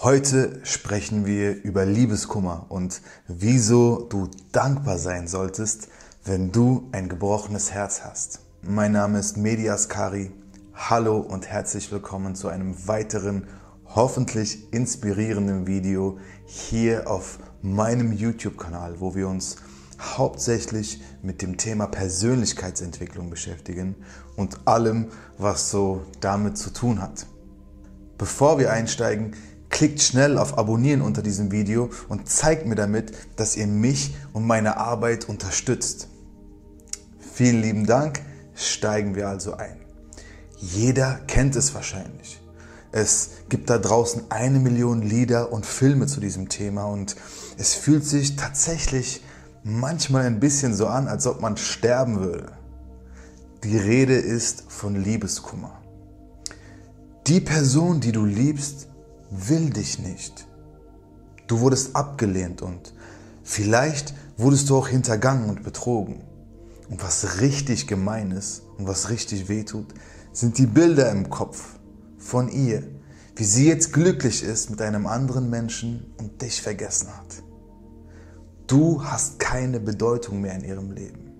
Heute sprechen wir über Liebeskummer und wieso du dankbar sein solltest, wenn du ein gebrochenes Herz hast. Mein Name ist Medias Kari. Hallo und herzlich willkommen zu einem weiteren, hoffentlich inspirierenden Video hier auf meinem YouTube-Kanal, wo wir uns hauptsächlich mit dem Thema Persönlichkeitsentwicklung beschäftigen und allem, was so damit zu tun hat. Bevor wir einsteigen, Klickt schnell auf Abonnieren unter diesem Video und zeigt mir damit, dass ihr mich und meine Arbeit unterstützt. Vielen lieben Dank, steigen wir also ein. Jeder kennt es wahrscheinlich. Es gibt da draußen eine Million Lieder und Filme zu diesem Thema und es fühlt sich tatsächlich manchmal ein bisschen so an, als ob man sterben würde. Die Rede ist von Liebeskummer. Die Person, die du liebst, will dich nicht. Du wurdest abgelehnt und vielleicht wurdest du auch hintergangen und betrogen. Und was richtig gemein ist und was richtig wehtut, sind die Bilder im Kopf von ihr, wie sie jetzt glücklich ist mit einem anderen Menschen und dich vergessen hat. Du hast keine Bedeutung mehr in ihrem Leben.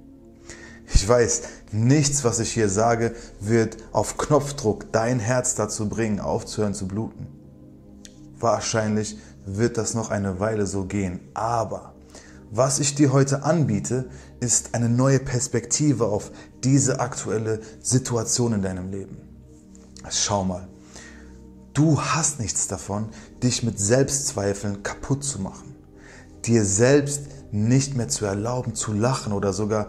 Ich weiß, nichts, was ich hier sage, wird auf Knopfdruck dein Herz dazu bringen, aufzuhören zu bluten. Wahrscheinlich wird das noch eine Weile so gehen. Aber was ich dir heute anbiete, ist eine neue Perspektive auf diese aktuelle Situation in deinem Leben. Schau mal, du hast nichts davon, dich mit Selbstzweifeln kaputt zu machen, dir selbst nicht mehr zu erlauben zu lachen oder sogar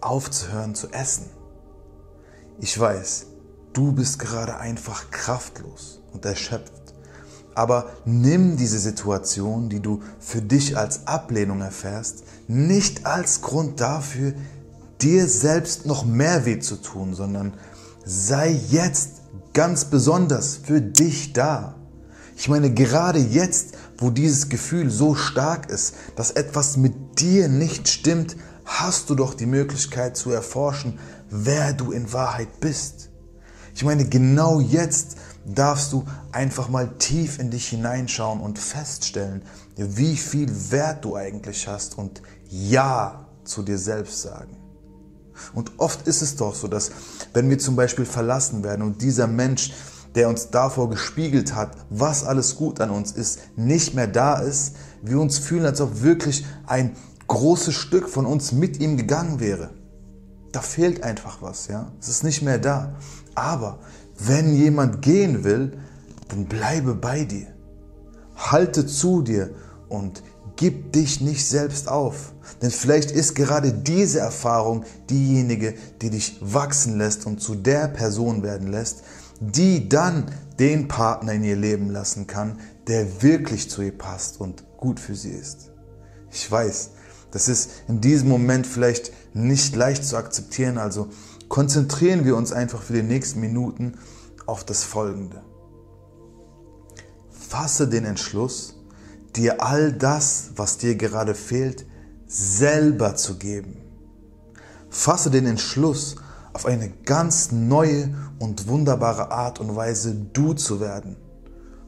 aufzuhören zu essen. Ich weiß, du bist gerade einfach kraftlos und erschöpft. Aber nimm diese Situation, die du für dich als Ablehnung erfährst, nicht als Grund dafür, dir selbst noch mehr weh zu tun, sondern sei jetzt ganz besonders für dich da. Ich meine, gerade jetzt, wo dieses Gefühl so stark ist, dass etwas mit dir nicht stimmt, hast du doch die Möglichkeit zu erforschen, wer du in Wahrheit bist. Ich meine, genau jetzt darfst du einfach mal tief in dich hineinschauen und feststellen, wie viel Wert du eigentlich hast und Ja zu dir selbst sagen. Und oft ist es doch so, dass wenn wir zum Beispiel verlassen werden und dieser Mensch, der uns davor gespiegelt hat, was alles gut an uns ist, nicht mehr da ist, wir uns fühlen, als ob wirklich ein großes Stück von uns mit ihm gegangen wäre. Da fehlt einfach was, ja. Es ist nicht mehr da. Aber wenn jemand gehen will, dann bleibe bei dir. Halte zu dir und gib dich nicht selbst auf. Denn vielleicht ist gerade diese Erfahrung diejenige, die dich wachsen lässt und zu der Person werden lässt, die dann den Partner in ihr Leben lassen kann, der wirklich zu ihr passt und gut für sie ist. Ich weiß, das ist in diesem Moment vielleicht nicht leicht zu akzeptieren, also konzentrieren wir uns einfach für die nächsten Minuten auf das Folgende. Fasse den Entschluss, dir all das, was dir gerade fehlt, selber zu geben. Fasse den Entschluss, auf eine ganz neue und wunderbare Art und Weise du zu werden.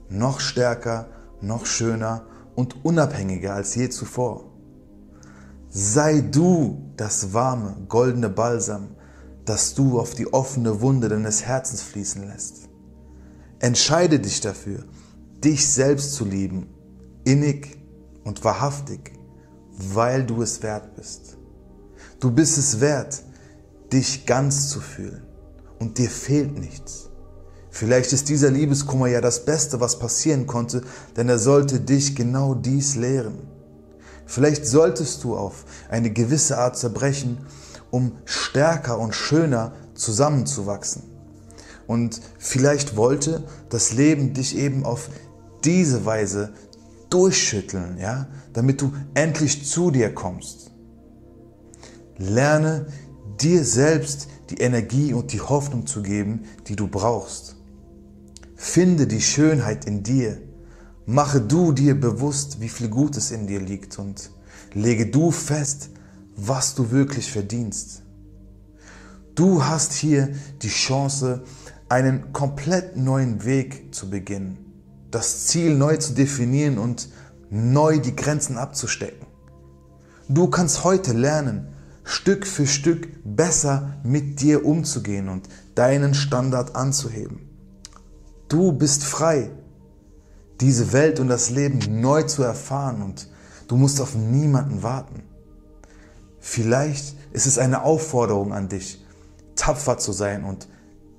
Noch stärker, noch schöner und unabhängiger als je zuvor. Sei du das warme, goldene Balsam, das du auf die offene Wunde deines Herzens fließen lässt. Entscheide dich dafür, dich selbst zu lieben, innig und wahrhaftig, weil du es wert bist. Du bist es wert, dich ganz zu fühlen und dir fehlt nichts. Vielleicht ist dieser Liebeskummer ja das Beste, was passieren konnte, denn er sollte dich genau dies lehren. Vielleicht solltest du auf eine gewisse Art zerbrechen um stärker und schöner zusammenzuwachsen. Und vielleicht wollte das Leben dich eben auf diese Weise durchschütteln, ja, damit du endlich zu dir kommst. Lerne dir selbst die Energie und die Hoffnung zu geben, die du brauchst. Finde die Schönheit in dir. Mache du dir bewusst, wie viel Gutes in dir liegt und lege du fest, was du wirklich verdienst. Du hast hier die Chance, einen komplett neuen Weg zu beginnen. das Ziel neu zu definieren und neu die Grenzen abzustecken. Du kannst heute lernen, Stück für Stück besser mit dir umzugehen und deinen Standard anzuheben. Du bist frei, diese Welt und das Leben neu zu erfahren und du musst auf niemanden warten. Vielleicht ist es eine Aufforderung an dich, tapfer zu sein und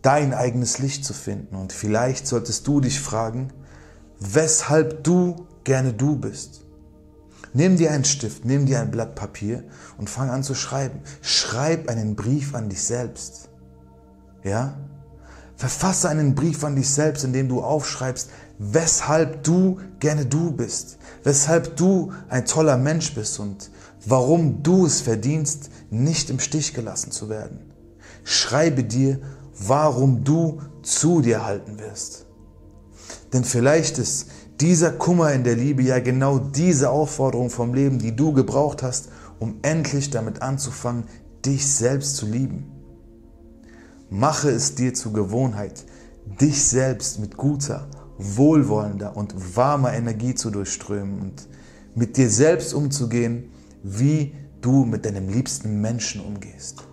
dein eigenes Licht zu finden. Und vielleicht solltest du dich fragen, weshalb du gerne du bist. Nimm dir einen Stift, nimm dir ein Blatt Papier und fang an zu schreiben. Schreib einen Brief an dich selbst. Ja? Verfasse einen Brief an dich selbst, in dem du aufschreibst, weshalb du gerne du bist, weshalb du ein toller Mensch bist und warum du es verdienst, nicht im Stich gelassen zu werden. Schreibe dir, warum du zu dir halten wirst. Denn vielleicht ist dieser Kummer in der Liebe ja genau diese Aufforderung vom Leben, die du gebraucht hast, um endlich damit anzufangen, dich selbst zu lieben. Mache es dir zur Gewohnheit, dich selbst mit guter, wohlwollender und warmer Energie zu durchströmen und mit dir selbst umzugehen, wie du mit deinem liebsten Menschen umgehst.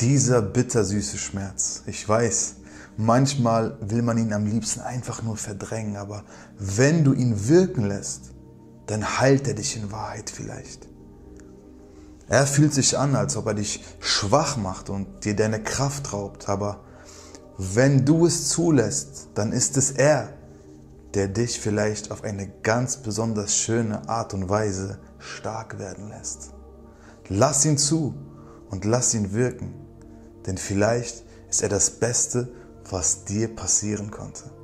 Dieser bittersüße Schmerz, ich weiß, Manchmal will man ihn am liebsten einfach nur verdrängen, aber wenn du ihn wirken lässt, dann heilt er dich in Wahrheit vielleicht. Er fühlt sich an, als ob er dich schwach macht und dir deine Kraft raubt, aber wenn du es zulässt, dann ist es er, der dich vielleicht auf eine ganz besonders schöne Art und Weise stark werden lässt. Lass ihn zu und lass ihn wirken, denn vielleicht ist er das Beste, was dir passieren konnte.